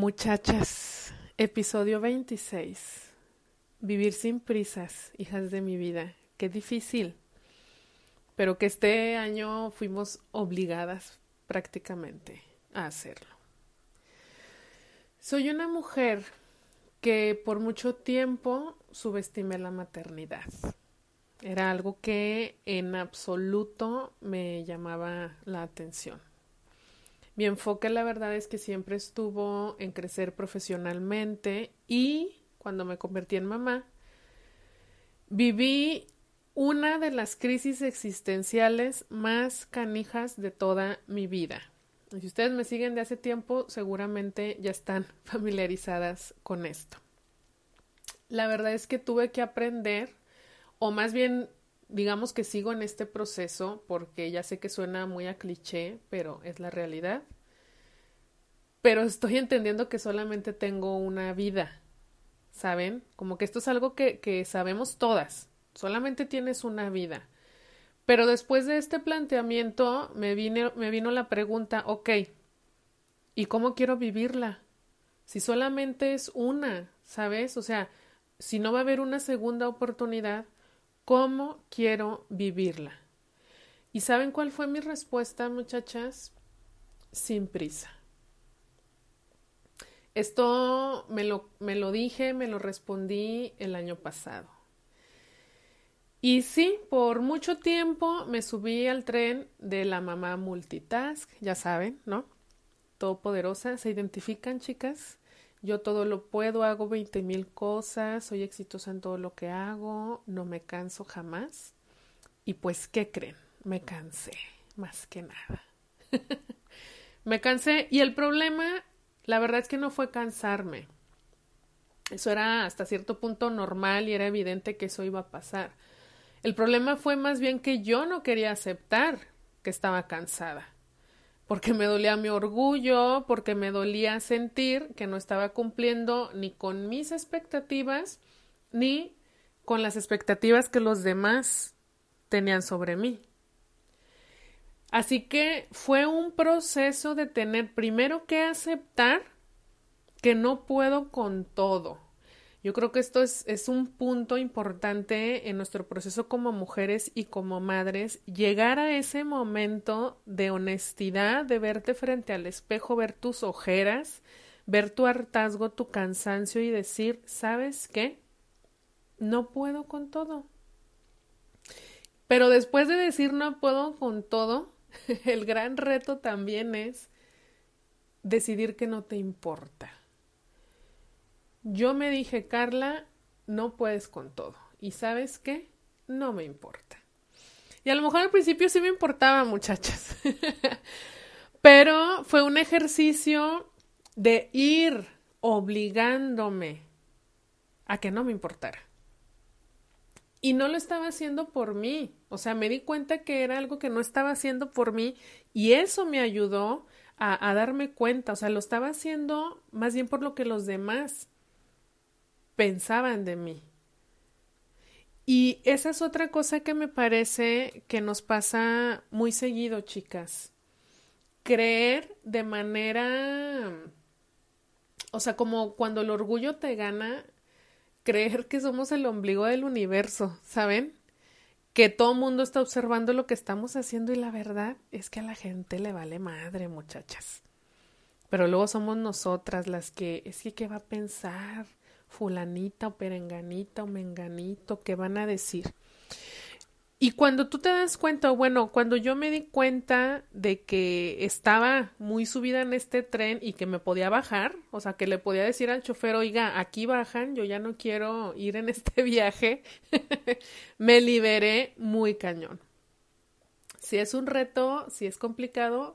Muchachas, episodio 26. Vivir sin prisas, hijas de mi vida. Qué difícil. Pero que este año fuimos obligadas prácticamente a hacerlo. Soy una mujer que por mucho tiempo subestimé la maternidad. Era algo que en absoluto me llamaba la atención. Mi enfoque, la verdad, es que siempre estuvo en crecer profesionalmente y cuando me convertí en mamá, viví una de las crisis existenciales más canijas de toda mi vida. Si ustedes me siguen de hace tiempo, seguramente ya están familiarizadas con esto. La verdad es que tuve que aprender, o más bien digamos que sigo en este proceso porque ya sé que suena muy a cliché, pero es la realidad. Pero estoy entendiendo que solamente tengo una vida, ¿saben? Como que esto es algo que, que sabemos todas, solamente tienes una vida. Pero después de este planteamiento me, me vino la pregunta, ok, ¿y cómo quiero vivirla? Si solamente es una, ¿sabes? O sea, si no va a haber una segunda oportunidad, ¿Cómo quiero vivirla? ¿Y saben cuál fue mi respuesta, muchachas? Sin prisa. Esto me lo, me lo dije, me lo respondí el año pasado. Y sí, por mucho tiempo me subí al tren de la mamá multitask, ya saben, ¿no? Todopoderosa, ¿se identifican, chicas? Yo todo lo puedo, hago veinte mil cosas, soy exitosa en todo lo que hago, no me canso jamás. Y pues, ¿qué creen? Me cansé, más que nada. me cansé y el problema, la verdad es que no fue cansarme. Eso era hasta cierto punto normal y era evidente que eso iba a pasar. El problema fue más bien que yo no quería aceptar que estaba cansada porque me dolía mi orgullo, porque me dolía sentir que no estaba cumpliendo ni con mis expectativas, ni con las expectativas que los demás tenían sobre mí. Así que fue un proceso de tener primero que aceptar que no puedo con todo, yo creo que esto es, un punto importante en nuestro proceso como mujeres y como madres, llegar a ese momento de honestidad, de verte frente al espejo, ver tus ojeras, ver tu hartazgo, tu cansancio y decir, ¿sabes qué? No puedo con todo. Pero después de decir no puedo con todo, el gran reto también es decidir que no te importa yo me dije, Carla, no puedes con todo. ¿Y sabes qué? No me importa. Y a lo mejor al principio sí me importaba, muchachas. Pero fue un ejercicio de ir obligándome a que no me importara. Y no lo estaba haciendo por mí. O sea, me di cuenta que era algo que no estaba haciendo por mí y eso me ayudó a, darme cuenta. O sea, lo estaba haciendo más bien por lo que los demás pensaban de mí. Y esa es otra cosa que me parece que nos pasa muy seguido, chicas. Creer de manera, o sea, como cuando el orgullo te gana, creer que somos el ombligo del universo, ¿saben? Que todo mundo está observando lo que estamos haciendo y la verdad es que a la gente le vale madre, muchachas. Pero luego somos nosotras las que, es que, ¿qué va a pensar? fulanita o perenganita o menganito, ¿qué van a decir? Y cuando tú te das cuenta, bueno, cuando yo me di cuenta de que estaba muy subida en este tren y que me podía bajar, o sea, que le podía decir al chofer, oiga, aquí bajan, yo ya no quiero ir en este viaje, me liberé muy cañón. Si es un reto, si es complicado,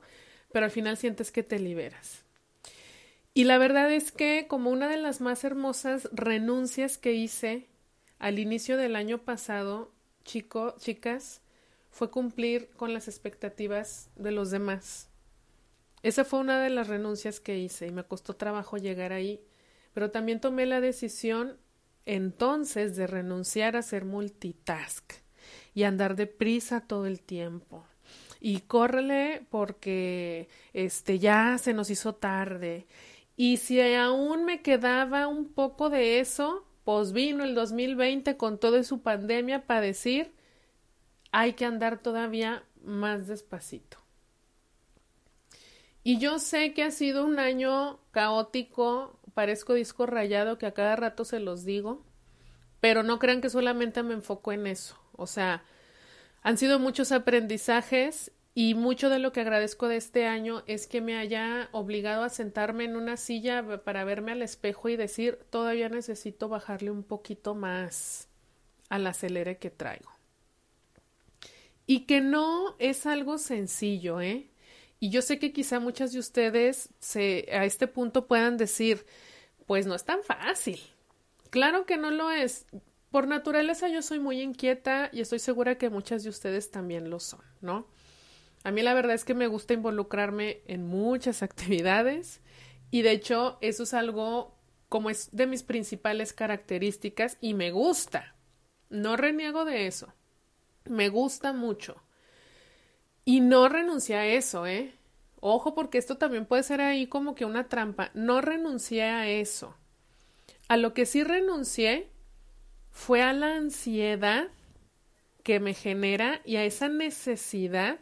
pero al final sientes que te liberas. Y la verdad es que como una de las más hermosas renuncias que hice al inicio del año pasado, chico, chicas, fue cumplir con las expectativas de los demás. Esa fue una de las renuncias que hice y me costó trabajo llegar ahí, pero también tomé la decisión entonces de renunciar a ser multitask y andar deprisa todo el tiempo. Y córrele porque este ya se nos hizo tarde Y si aún me quedaba un poco de eso, pues vino el 2020 con toda su pandemia para decir, hay que andar todavía más despacito. Y yo sé que ha sido un año caótico, parezco disco rayado que a cada rato se los digo, pero no crean que solamente me enfoco en eso. O sea, han sido muchos aprendizajes y mucho de lo que agradezco de este año es que me haya obligado a sentarme en una silla para verme al espejo y decir, todavía necesito bajarle un poquito más al acelere que traigo. Y que no es algo sencillo, ¿eh? Y yo sé que quizá muchas de ustedes a este punto puedan decir, pues no es tan fácil. Claro que no lo es. Por naturaleza yo soy muy inquieta y estoy segura que muchas de ustedes también lo son, ¿no? A mí la verdad es que me gusta involucrarme en muchas actividades y de hecho eso es algo como es de mis principales características y me gusta. No reniego de eso. Me gusta mucho. Y no renuncié a eso, ¿eh? Ojo, porque esto también puede ser ahí como que una trampa. No renuncié a eso. A lo que sí renuncié fue a la ansiedad que me genera y a esa necesidad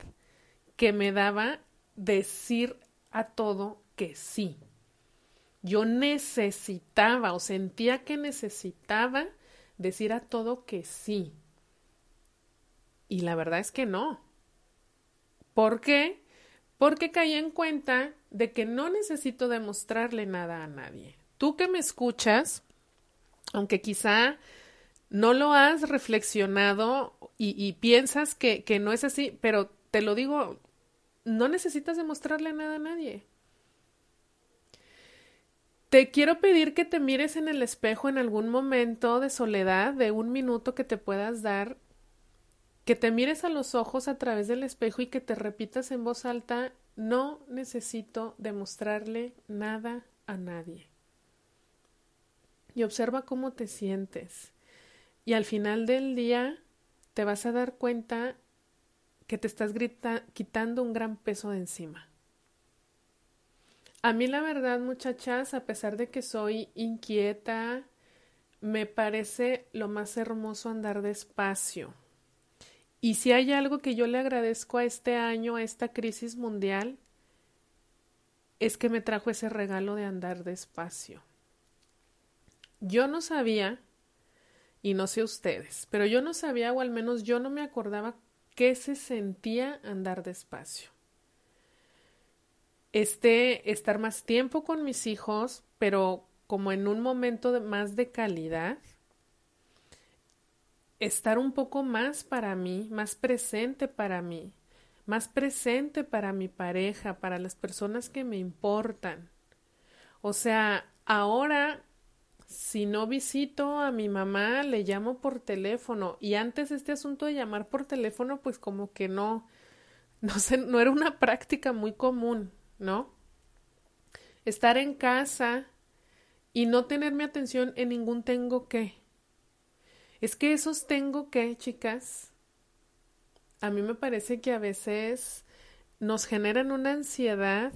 que me daba decir a todo que sí. Yo necesitaba o sentía que necesitaba decir a todo que sí. Y la verdad es que no. ¿Por qué? Porque caí en cuenta de que no necesito demostrarle nada a nadie. Tú que me escuchas, aunque quizá no lo has reflexionado y, piensas que, que no es así, pero te lo digo, no necesitas demostrarle nada a nadie. Te quiero pedir que te mires en el espejo en algún momento de soledad, de un minuto que te puedas dar que te mires a los ojos a través del espejo y que te repitas en voz alta, no necesito demostrarle nada a nadie. Y observa cómo te sientes. Y al final del día te vas a dar cuenta que te estás quitando un gran peso de encima. A mí la verdad, muchachas, a pesar de que soy inquieta, me parece lo más hermoso andar despacio y si hay algo que yo le agradezco a este año, a esta crisis mundial, es que me trajo ese regalo de andar despacio. Yo no sabía, y no sé ustedes, pero yo no sabía, o al menos yo no me acordaba qué se sentía andar despacio. Este, estar más tiempo con mis hijos, pero como en un momento más de calidad, estar un poco más para mí, más presente para mí, más presente para mi pareja, para las personas que me importan. O sea, ahora si no visito a mi mamá, le llamo por teléfono. Y antes este asunto de llamar por teléfono, pues como que no, no sé, no era una práctica muy común, ¿no? Estar en casa y no tener mi atención en ningún tengo que. Es que esos tengo que, chicas, a mí me parece que a veces nos generan una ansiedad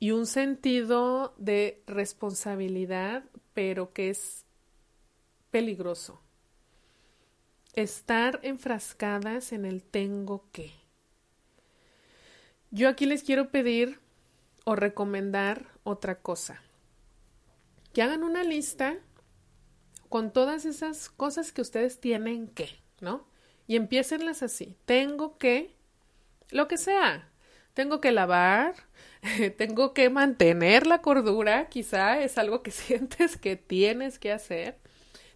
y un sentido de responsabilidad, pero que es peligroso. Estar enfrascadas en el tengo que. Yo aquí les quiero pedir o recomendar otra cosa. Que hagan una lista con todas esas cosas que ustedes tienen que, ¿no? Y empiecenlas así. Tengo que, lo que sea. Tengo que lavar, tengo que mantener la cordura, quizá es algo que sientes que tienes que hacer.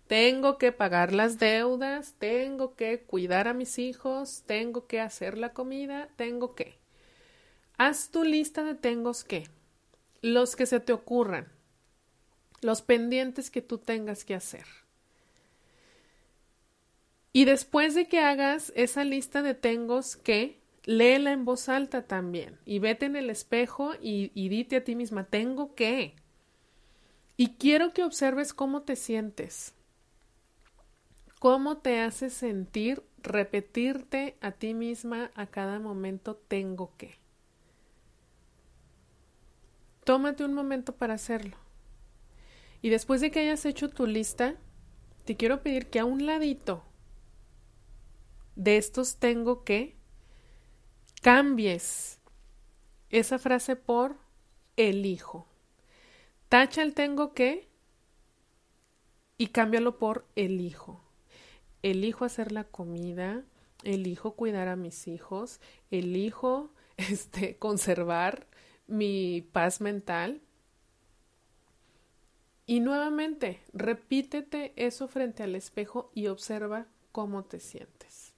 Tengo que pagar las deudas, tengo que cuidar a mis hijos, tengo que hacer la comida, tengo que. Haz tu lista de tengos que, los que se te ocurran los pendientes que tú tengas que hacer. Y después de que hagas esa lista de tengos que, léela en voz alta también y vete en el espejo y, dite a ti misma, tengo que. Y quiero que observes cómo te sientes, cómo te hace sentir repetirte a ti misma a cada momento tengo que. tómate un momento para hacerlo. Y después de que hayas hecho tu lista, te quiero pedir que a un ladito de estos tengo que cambies esa frase por elijo. Tacha el tengo que y cámbialo por elijo. Elijo hacer la comida, elijo cuidar a mis hijos, elijo este conservar mi paz mental. Y nuevamente, repítete eso frente al espejo y observa cómo te sientes.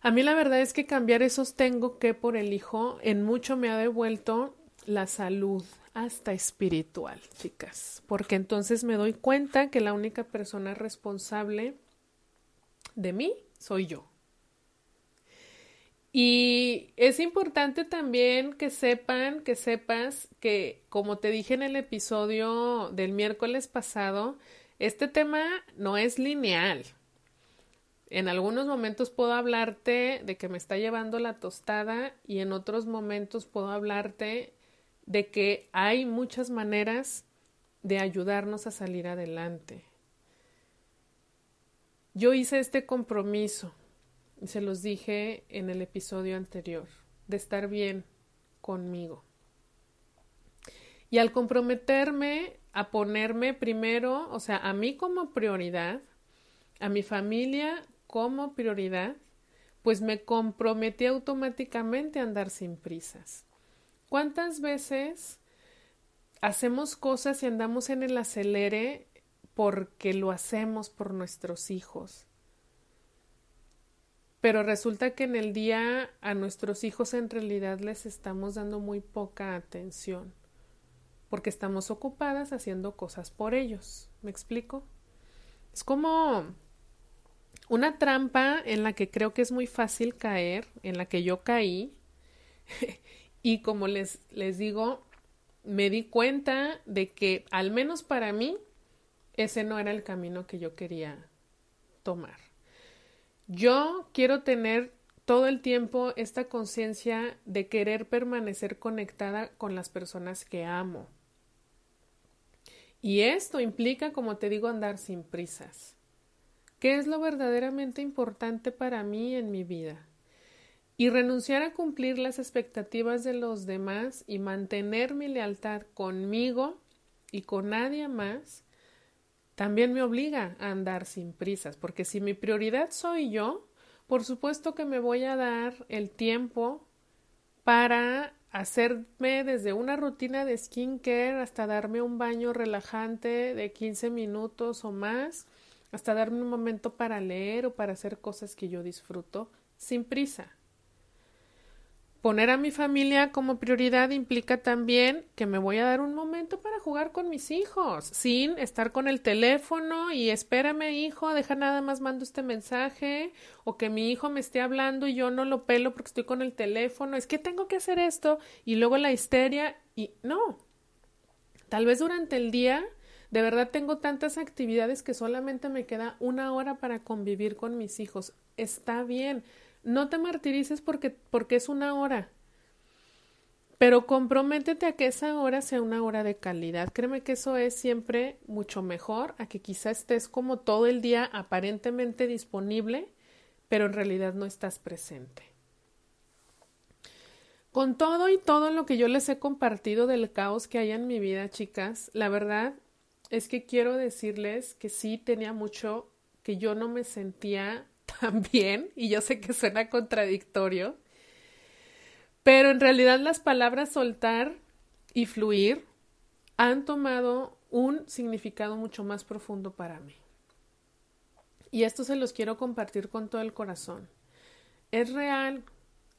A mí la verdad es que cambiar esos tengo que por el hijo en mucho me ha devuelto la salud hasta espiritual, chicas, porque entonces me doy cuenta que la única persona responsable de mí soy yo. Y es importante también que sepan, que sepas que, como te dije en el episodio del miércoles pasado, este tema no es lineal. En algunos momentos puedo hablarte de que me está llevando la tostada y en otros momentos puedo hablarte de que hay muchas maneras de ayudarnos a salir adelante. Yo hice este compromiso se los dije en el episodio anterior, de estar bien conmigo. Y al comprometerme a ponerme primero, o sea, a mí como prioridad, a mi familia como prioridad, pues me comprometí automáticamente a andar sin prisas. ¿Cuántas veces hacemos cosas y andamos en el acelere porque lo hacemos por nuestros hijos? Pero resulta que en el día a nuestros hijos en realidad les estamos dando muy poca atención, porque estamos ocupadas haciendo cosas por ellos. ¿Me explico? Es como una trampa en la que creo que es muy fácil caer, en la que yo caí, y como les, les digo, me di cuenta de que al menos para mí ese no era el camino que yo quería tomar. Yo quiero tener todo el tiempo esta conciencia de querer permanecer conectada con las personas que amo. Y esto implica, como te digo, andar sin prisas. ¿Qué es lo verdaderamente importante para mí en mi vida? Y renunciar a cumplir las expectativas de los demás y mantener mi lealtad conmigo y con nadie más también me obliga a andar sin prisas, porque si mi prioridad soy yo, por supuesto que me voy a dar el tiempo para hacerme desde una rutina de skincare hasta darme un baño relajante de 15 minutos o más, hasta darme un momento para leer o para hacer cosas que yo disfruto sin prisa. Poner a mi familia como prioridad implica también que me voy a dar un momento para jugar con mis hijos, sin estar con el teléfono y espérame hijo, deja nada más mando este mensaje, o que mi hijo me esté hablando y yo no lo pelo porque estoy con el teléfono, es que tengo que hacer esto, y luego la histeria, y no. Tal vez durante el día de verdad tengo tantas actividades que solamente me queda una hora para convivir con mis hijos. Está bien no te martirices porque, porque es una hora. Pero comprométete a que esa hora sea una hora de calidad. Créeme que eso es siempre mucho mejor a que quizá estés como todo el día aparentemente disponible, pero en realidad no estás presente. Con todo y todo lo que yo les he compartido del caos que hay en mi vida, chicas, la verdad es que quiero decirles que sí tenía mucho que yo no me sentía también, y yo sé que suena contradictorio, pero en realidad las palabras soltar y fluir han tomado un significado mucho más profundo para mí. Y esto se los quiero compartir con todo el corazón. Es real,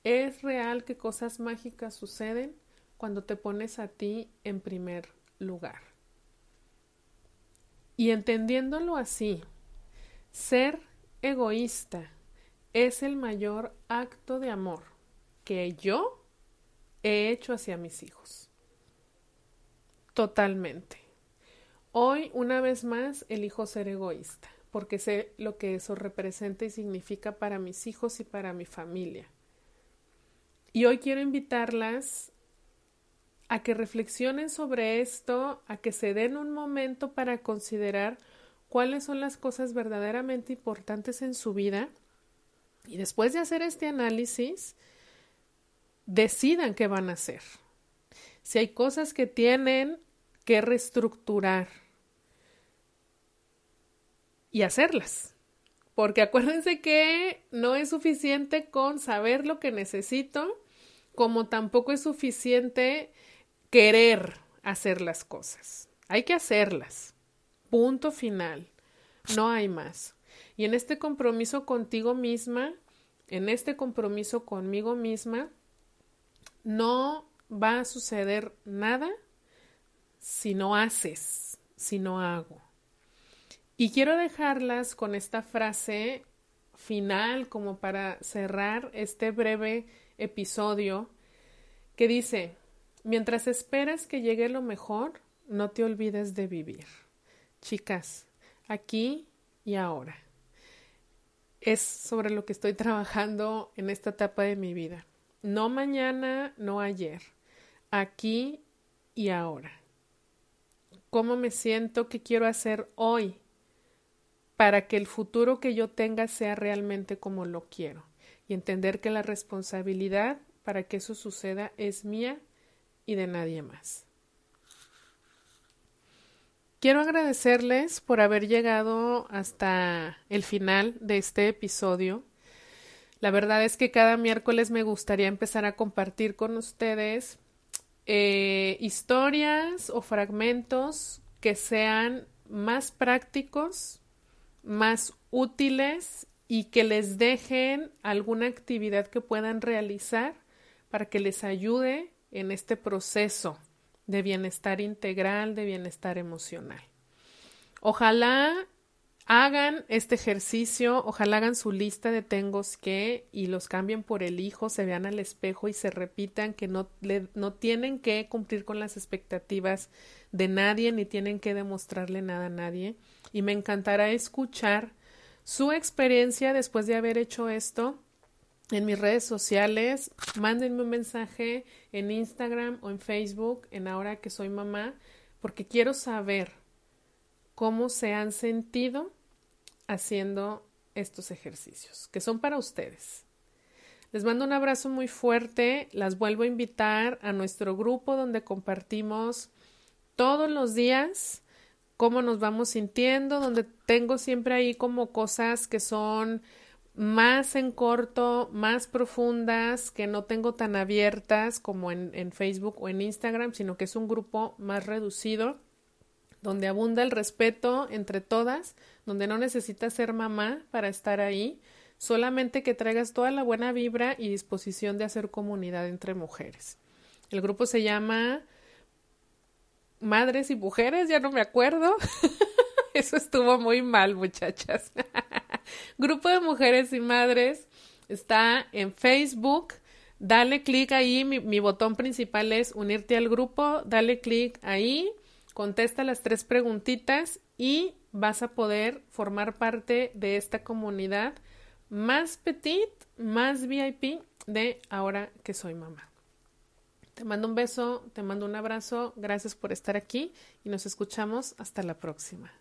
es real que cosas mágicas suceden cuando te pones a ti en primer lugar. Y entendiéndolo así, ser egoísta es el mayor acto de amor que yo he hecho hacia mis hijos. Totalmente. Hoy, una vez más, elijo ser egoísta, porque sé lo que eso representa y significa para mis hijos y para mi familia. Y hoy quiero invitarlas a que reflexionen sobre esto, a que se den un momento para considerar cuáles son las cosas verdaderamente importantes en su vida y después de hacer este análisis, decidan qué van a hacer. Si hay cosas que tienen que reestructurar y hacerlas. Porque acuérdense que no es suficiente con saber lo que necesito, como tampoco es suficiente querer hacer las cosas. Hay que hacerlas. Punto final. No hay más. Y en este compromiso contigo misma, en este compromiso conmigo misma, no va a suceder nada si no haces, si no hago. Y quiero dejarlas con esta frase final como para cerrar este breve episodio que dice, mientras esperas que llegue lo mejor, no te olvides de vivir. Chicas, aquí y ahora. Es sobre lo que estoy trabajando en esta etapa de mi vida. No mañana, no ayer. Aquí y ahora. ¿Cómo me siento? ¿Qué quiero hacer hoy? Para que el futuro que yo tenga sea realmente como lo quiero. Y entender que la responsabilidad para que eso suceda es mía y de nadie más. Quiero agradecerles por haber llegado hasta el final de este episodio. La verdad es que cada miércoles me gustaría empezar a compartir con ustedes eh, historias o fragmentos que sean más prácticos, más útiles y que les dejen alguna actividad que puedan realizar para que les ayude en este proceso de bienestar integral, de bienestar emocional. Ojalá hagan este ejercicio, ojalá hagan su lista de tengos que y los cambien por el hijo, se vean al espejo y se repitan que no, no tienen que cumplir con las expectativas de nadie ni tienen que demostrarle nada a nadie. Y me encantará escuchar su experiencia después de haber hecho esto en mis redes sociales, mándenme un mensaje en Instagram o en Facebook en ahora que soy mamá, porque quiero saber cómo se han sentido haciendo estos ejercicios, que son para ustedes. Les mando un abrazo muy fuerte, las vuelvo a invitar a nuestro grupo donde compartimos todos los días cómo nos vamos sintiendo, donde tengo siempre ahí como cosas que son más en corto, más profundas, que no tengo tan abiertas como en, en, Facebook o en Instagram, sino que es un grupo más reducido, donde abunda el respeto entre todas, donde no necesitas ser mamá para estar ahí, solamente que traigas toda la buena vibra y disposición de hacer comunidad entre mujeres. El grupo se llama Madres y Mujeres, ya no me acuerdo. Eso estuvo muy mal, muchachas. Grupo de Mujeres y Madres está en Facebook. Dale clic ahí, mi, botón principal es unirte al grupo. Dale clic ahí, contesta las tres preguntitas y vas a poder formar parte de esta comunidad más petit, más VIP de ahora que soy mamá. Te mando un beso, te mando un abrazo, gracias por estar aquí y nos escuchamos hasta la próxima.